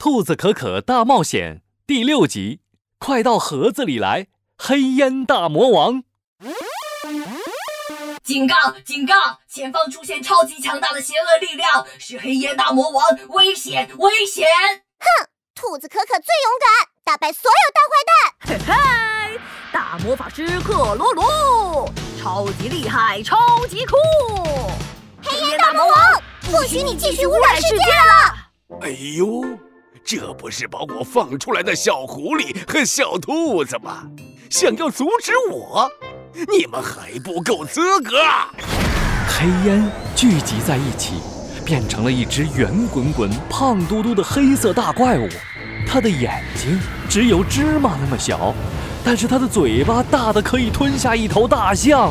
兔子可可大冒险》第六集，快到盒子里来！黑烟大魔王，警告！警告！前方出现超级强大的邪恶力量，是黑烟大魔王，危险！危险！哼！兔子可可最勇敢，打败所有大坏蛋！嘿嘿！大魔法师克罗罗，超级厉害，超级酷！黑烟大魔王，不许你继续污染世界了！哎呦，这不是把我放出来的小狐狸和小兔子吗？想要阻止我，你们还不够资格！黑烟聚集在一起，变成了一只圆滚滚、胖嘟嘟的黑色大怪物。它的眼睛只有芝麻那么小，但是它的嘴巴大的可以吞下一头大象。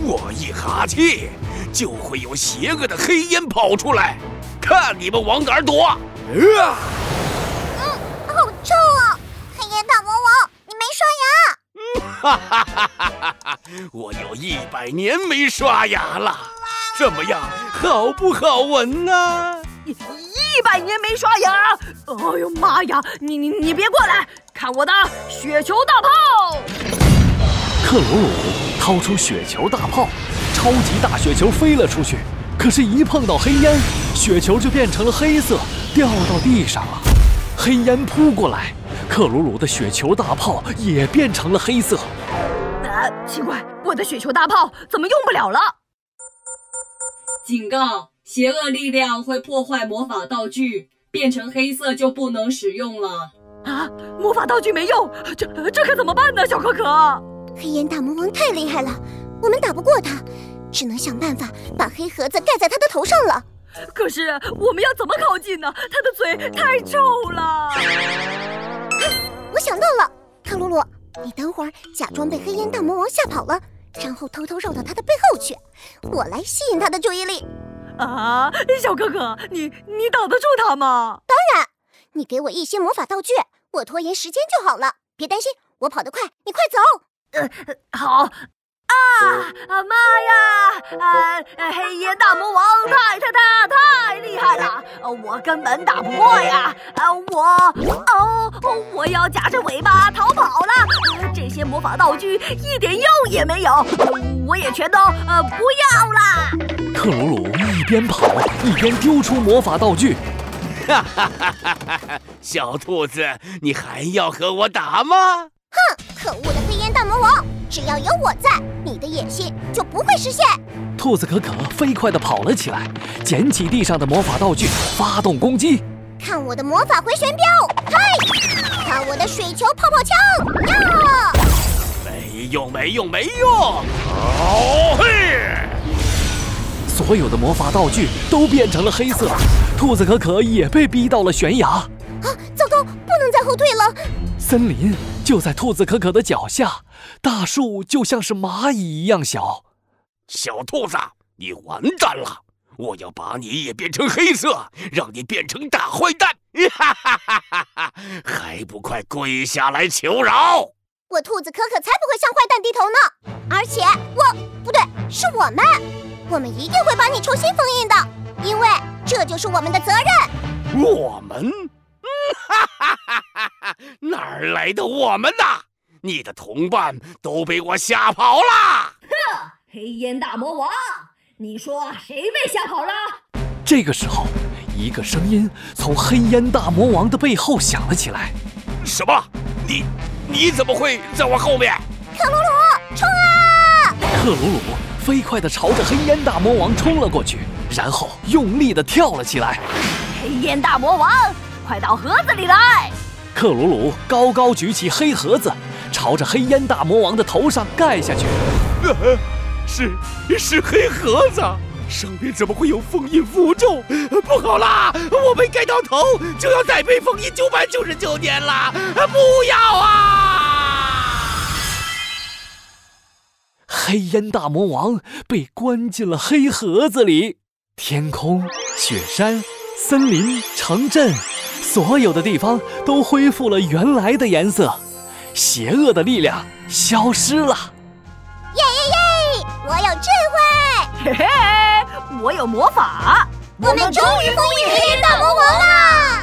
我一哈气，就会有邪恶的黑烟跑出来，看你们往哪儿躲！啊！嗯，好臭啊！黑烟大魔王，你没刷牙？嗯，哈哈哈哈哈！我有一百年没刷牙了，怎么样，好不好闻呢？一一百年没刷牙！哎呦妈呀！你你你别过来，看我的雪球大炮！克鲁鲁。掏出雪球大炮，超级大雪球飞了出去。可是，一碰到黑烟，雪球就变成了黑色，掉到地上了。黑烟扑过来，克鲁鲁的雪球大炮也变成了黑色。啊，奇怪，我的雪球大炮怎么用不了了？警告：邪恶力量会破坏魔法道具，变成黑色就不能使用了。啊，魔法道具没用，这这可怎么办呢？小可可。黑烟大魔王太厉害了，我们打不过他，只能想办法把黑盒子盖在他的头上了。可是我们要怎么靠近呢？他的嘴太臭了。我想到了，克鲁鲁，你等会儿假装被黑烟大魔王吓跑了，然后偷偷绕到他的背后去，我来吸引他的注意力。啊，小哥哥，你你挡得住他吗？当然，你给我一些魔法道具，我拖延时间就好了。别担心，我跑得快，你快走。呃，好啊啊妈呀！呃，黑烟大魔王太太太太厉害了，我根本打不过呀！啊，我哦，我要夹着尾巴逃跑了。这些魔法道具一点用也没有，我也全都呃不要啦。克鲁鲁一边跑一边丢出魔法道具。哈哈哈哈哈哈！小兔子，你还要和我打吗？只要有我在，你的野心就不会实现。兔子可可飞快地跑了起来，捡起地上的魔法道具，发动攻击。看我的魔法回旋镖！嗨！看我的水球泡泡枪！呀！没用，没用，没用！哦嘿！所有的魔法道具都变成了黑色，兔子可可也被逼到了悬崖。啊！糟糕，不能再后退了。森林就在兔子可可的脚下，大树就像是蚂蚁一样小。小兔子，你完蛋了！我要把你也变成黑色，让你变成大坏蛋！哈哈哈哈哈！还不快跪下来求饶！我兔子可可才不会向坏蛋低头呢！而且我不对，是我们，我们一定会把你重新封印的，因为这就是我们的责任。我们。哈哈哈哈哈！哪儿来的我们呐？你的同伴都被我吓跑了。哼！黑烟大魔王，你说谁被吓跑了？这个时候，一个声音从黑烟大魔王的背后响了起来：“什么？你你怎么会在我后面？”克鲁鲁，冲啊！克鲁鲁飞快地朝着黑烟大魔王冲了过去，然后用力地跳了起来。黑烟大魔王！快到盒子里来！克鲁鲁高高举起黑盒子，朝着黑烟大魔王的头上盖下去。是是黑盒子，上面怎么会有封印符咒？不好啦，我被盖到头就要再被封印九百九十九年啦！不要啊！黑烟大魔王被关进了黑盒子里，天空、雪山、森林、城镇。所有的地方都恢复了原来的颜色，邪恶的力量消失了。耶耶耶！我有智慧，嘿嘿，我有魔法，我们终于封印黑暗大魔王了。